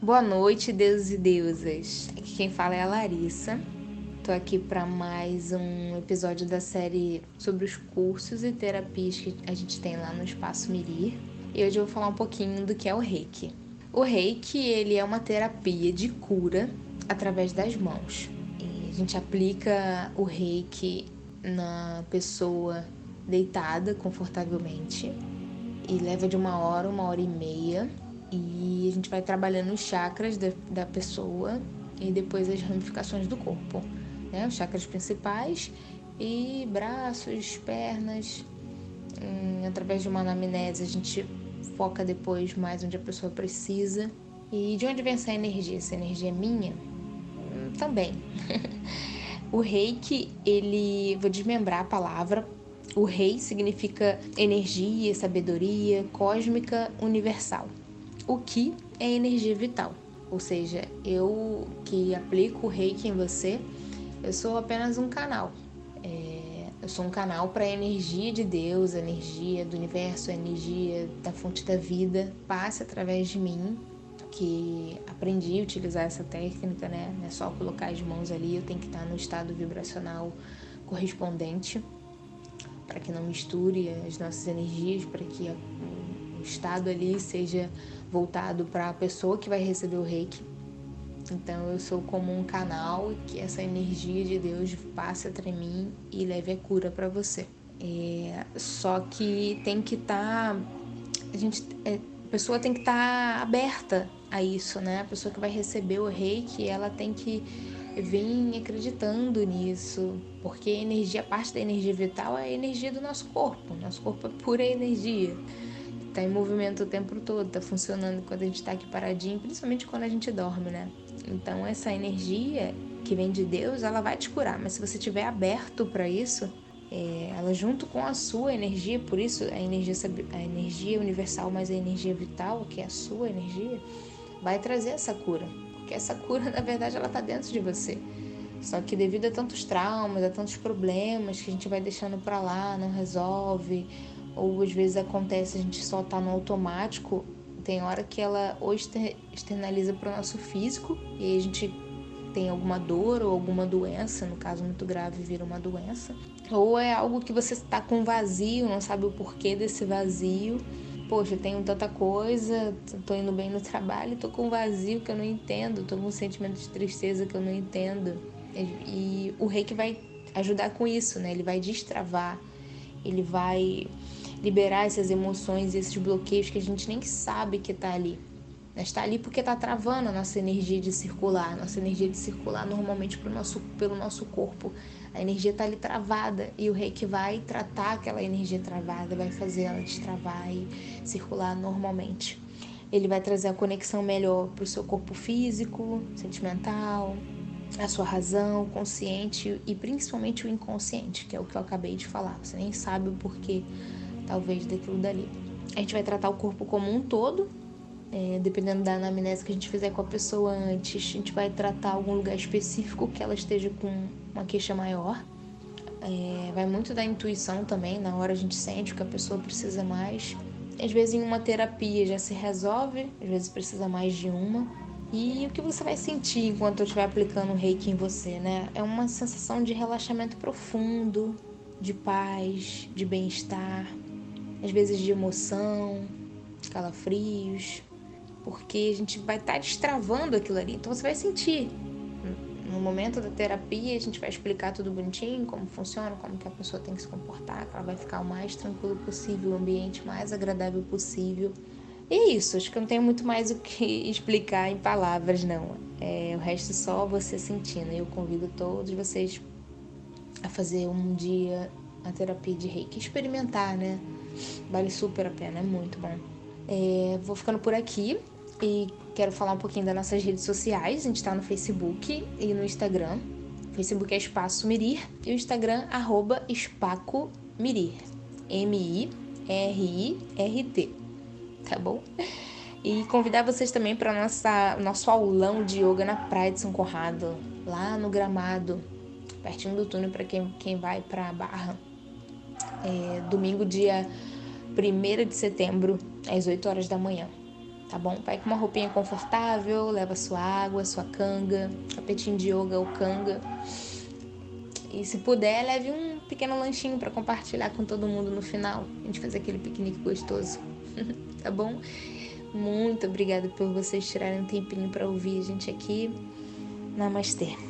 Boa noite, deuses e deusas. Aqui quem fala é a Larissa. Tô aqui para mais um episódio da série sobre os cursos e terapias que a gente tem lá no Espaço Mirir. E hoje eu vou falar um pouquinho do que é o Reiki. O Reiki, ele é uma terapia de cura através das mãos. E a gente aplica o Reiki na pessoa deitada confortavelmente e leva de uma hora, uma hora e meia. E a gente vai trabalhando os chakras da, da pessoa e depois as ramificações do corpo, né? Os chakras principais e braços, pernas. Hum, através de uma anamnese a gente foca depois mais onde a pessoa precisa. E de onde vem essa energia? Essa energia é minha? Hum, também. o reiki, ele. Vou desmembrar a palavra o rei significa energia, sabedoria cósmica universal. O que é energia vital. Ou seja, eu que aplico o reiki em você, eu sou apenas um canal. É, eu sou um canal para a energia de Deus, a energia do universo, a energia da fonte da vida passe através de mim, que aprendi a utilizar essa técnica, né? Não é só colocar as mãos ali, eu tenho que estar no estado vibracional correspondente para que não misture as nossas energias, para que o estado ali seja voltado para a pessoa que vai receber o reiki. Então eu sou como um canal que essa energia de Deus passe até mim e leve a cura para você. É, só que tem que estar. Tá, a gente. É, a pessoa tem que estar tá aberta a isso, né? A pessoa que vai receber o reiki, ela tem que vem acreditando nisso, porque a energia, parte da energia vital é a energia do nosso corpo. Nosso corpo é pura energia. Está em movimento o tempo todo, está funcionando quando a gente está aqui paradinho, principalmente quando a gente dorme, né? Então essa energia que vem de Deus, ela vai te curar, mas se você estiver aberto para isso, é, ela junto com a sua energia, por isso a energia, a energia universal, mas a energia vital, que é a sua energia, vai trazer essa cura. Porque essa cura, na verdade, ela está dentro de você. Só que devido a tantos traumas, a tantos problemas que a gente vai deixando para lá, não resolve, ou às vezes acontece a gente só tá no automático, tem hora que ela ou externaliza para o nosso físico e a gente tem alguma dor ou alguma doença, no caso muito grave vira uma doença, ou é algo que você está com vazio, não sabe o porquê desse vazio poxa, tenho tanta coisa, tô indo bem no trabalho, tô com vazio que eu não entendo, tô com um sentimento de tristeza que eu não entendo. E, e o reiki vai ajudar com isso, né? Ele vai destravar, ele vai liberar essas emoções, esses bloqueios que a gente nem sabe que tá ali. Está ali porque está travando a nossa energia de circular. Nossa energia de circular normalmente pro nosso, pelo nosso corpo. A energia está ali travada e o reiki vai tratar aquela energia travada, vai fazer ela destravar e circular normalmente. Ele vai trazer a conexão melhor para o seu corpo físico, sentimental, a sua razão, consciente e principalmente o inconsciente, que é o que eu acabei de falar. Você nem sabe o porquê, talvez, daquilo dali. A gente vai tratar o corpo como um todo, é, dependendo da anamnese que a gente fizer com a pessoa antes, a gente vai tratar algum lugar específico que ela esteja com uma queixa maior. É, vai muito da intuição também, na hora a gente sente o que a pessoa precisa mais. Às vezes em uma terapia já se resolve, às vezes precisa mais de uma. E o que você vai sentir enquanto eu estiver aplicando o reiki em você, né? É uma sensação de relaxamento profundo, de paz, de bem-estar, às vezes de emoção, calafrios, porque a gente vai estar tá destravando aquilo ali. Então você vai sentir. No momento da terapia, a gente vai explicar tudo bonitinho, como funciona, como que a pessoa tem que se comportar, que ela vai ficar o mais tranquilo possível, o ambiente mais agradável possível. E é isso, acho que eu não tenho muito mais o que explicar em palavras, não. É, o resto só você sentindo. Eu convido todos vocês a fazer um dia a terapia de reiki, experimentar, né? Vale super a pena, é muito bom. É, vou ficando por aqui e quero falar um pouquinho das nossas redes sociais. A gente está no Facebook e no Instagram. O Facebook é Espaço Mirir e o Instagram, arroba Espaco Mirir. M-I-R-I-R-T. Tá bom? E convidar vocês também para o nosso aulão de yoga na Praia de São Conrado, lá no Gramado, pertinho do túnel para quem, quem vai para a Barra. É, domingo, dia 1 de setembro, às 8 horas da manhã. tá bom? Vai com uma roupinha confortável, leva sua água, sua canga, tapetinho de yoga ou canga. E se puder, leve um pequeno lanchinho para compartilhar com todo mundo no final. A gente fazer aquele piquenique gostoso. tá bom? Muito obrigada por vocês tirarem um tempinho para ouvir a gente aqui. Namastê.